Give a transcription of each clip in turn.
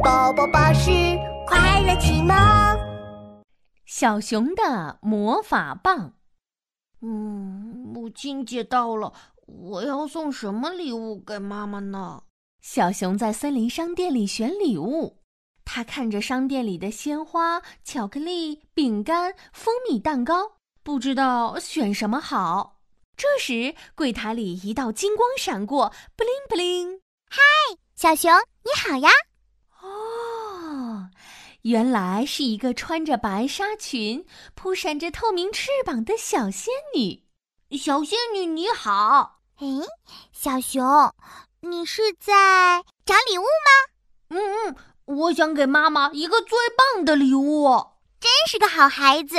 宝宝巴士快乐启蒙。小熊的魔法棒。嗯，母亲节到了，我要送什么礼物给妈妈呢？小熊在森林商店里选礼物，他看着商店里的鲜花、巧克力、饼干、蜂蜜蛋糕，不知道选什么好。这时，柜台里一道金光闪过，布灵布灵。嗨，小熊，你好呀！哦，原来是一个穿着白纱裙、扑闪着透明翅膀的小仙女。小仙女你好。哎，小熊，你是在找礼物吗？嗯嗯，我想给妈妈一个最棒的礼物。真是个好孩子。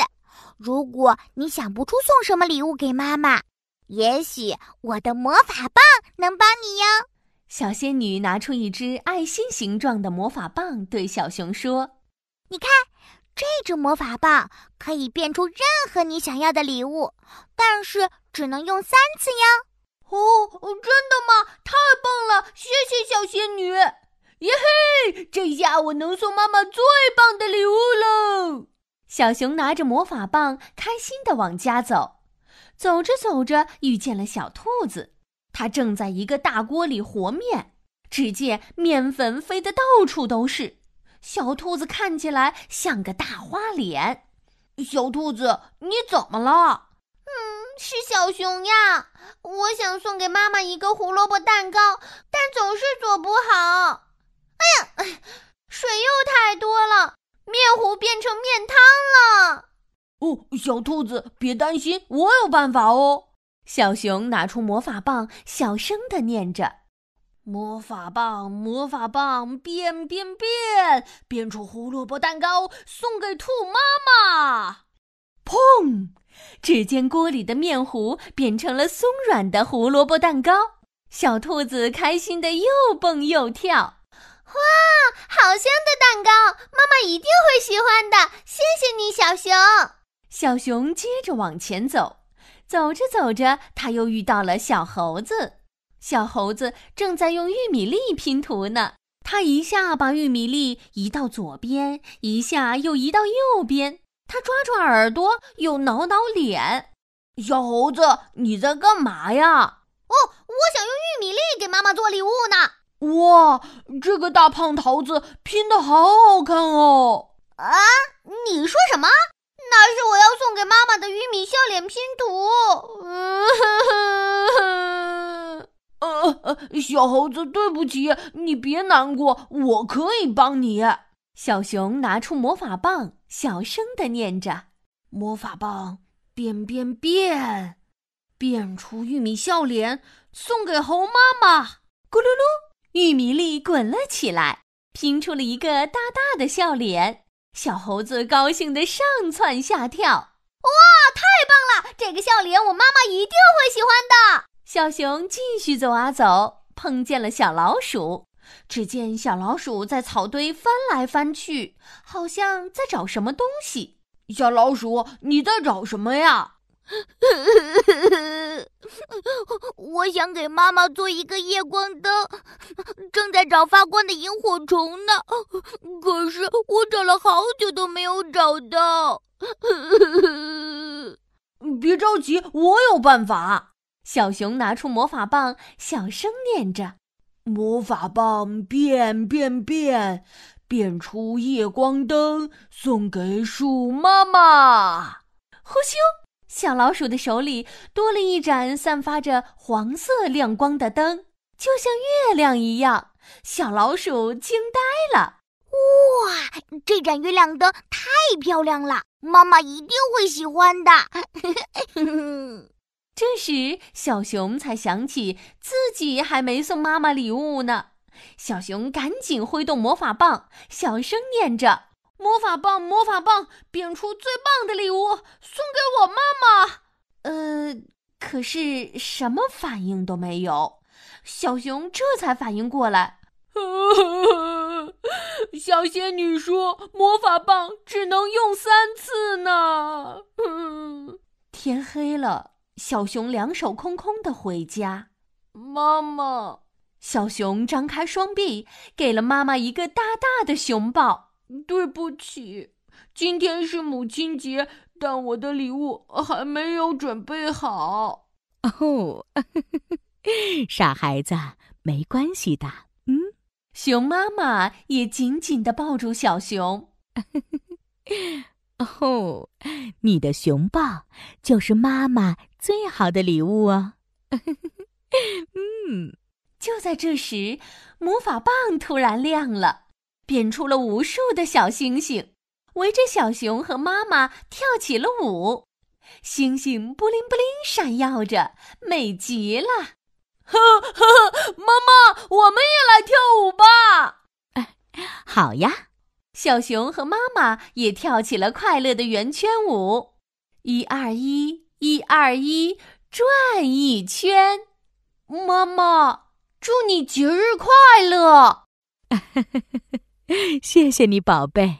如果你想不出送什么礼物给妈妈，也许我的魔法棒能帮你哟。小仙女拿出一只爱心形状的魔法棒，对小熊说：“你看，这只魔法棒可以变出任何你想要的礼物，但是只能用三次哟。”“哦，真的吗？太棒了！谢谢小仙女。”“耶嘿，这下我能送妈妈最棒的礼物喽！”小熊拿着魔法棒，开心地往家走。走着走着，遇见了小兔子。它正在一个大锅里和面，只见面粉飞得到处都是。小兔子看起来像个大花脸。小兔子，你怎么了？嗯，是小熊呀。我想送给妈妈一个胡萝卜蛋糕，但总是做不好。哎呀，水又太多了，面糊变成面汤了。哦，小兔子，别担心，我有办法哦。小熊拿出魔法棒，小声地念着：“魔法棒，魔法棒，变变变，变出胡萝卜蛋糕，送给兔妈妈。”砰！只见锅里的面糊变成了松软的胡萝卜蛋糕，小兔子开心的又蹦又跳。哇，好香的蛋糕！妈妈一定会喜欢的。谢谢你，小熊。小熊接着往前走。走着走着，他又遇到了小猴子。小猴子正在用玉米粒拼图呢。他一下把玉米粒移到左边，一下又移到右边。他抓抓耳朵，又挠挠脸。小猴子，你在干嘛呀？哦，我想用玉米粒给妈妈做礼物呢。哇，这个大胖桃子拼的好好看哦！啊，你说什么？那是我要送给妈妈的玉米笑脸拼图。呃呃，小猴子，对不起，你别难过，我可以帮你。小熊拿出魔法棒，小声的念着：“魔法棒变变变，变出玉米笑脸，送给猴妈妈。”咕噜噜，玉米粒滚了起来，拼出了一个大大的笑脸。小猴子高兴的上蹿下跳，哇，太棒了！这个笑脸我妈妈一定会喜欢的。小熊继续走啊走，碰见了小老鼠。只见小老鼠在草堆翻来翻去，好像在找什么东西。小老鼠，你在找什么呀？我想给妈妈做一个夜光灯，正在找发光的萤火虫呢。可是我找了好久都没有找到。别着急，我有办法。小熊拿出魔法棒，小声念着：“魔法棒变变变，变出夜光灯，送给鼠妈妈。”呼咻！小老鼠的手里多了一盏散发着黄色亮光的灯，就像月亮一样。小老鼠惊呆了：“哇，这盏月亮灯太漂亮了，妈妈一定会喜欢的。”这时，小熊才想起自己还没送妈妈礼物呢。小熊赶紧挥动魔法棒，小声念着。魔法棒，魔法棒，变出最棒的礼物送给我妈妈。呃，可是什么反应都没有。小熊这才反应过来。小仙女说：“魔法棒只能用三次呢。”天黑了，小熊两手空空的回家。妈妈，小熊张开双臂，给了妈妈一个大大的熊抱。对不起，今天是母亲节，但我的礼物还没有准备好。哦，傻孩子，没关系的。嗯，熊妈妈也紧紧的抱住小熊。哦，你的熊抱就是妈妈最好的礼物哦。嗯，就在这时，魔法棒突然亮了，变出了无数的小星星，围着小熊和妈妈跳起了舞。星星布灵布灵闪耀着，美极了。呵呵，妈妈，我们也来跳舞吧！哎，好呀。小熊和妈妈也跳起了快乐的圆圈舞，一二一，一二一，转一圈。妈妈，祝你节日快乐！谢谢你，宝贝。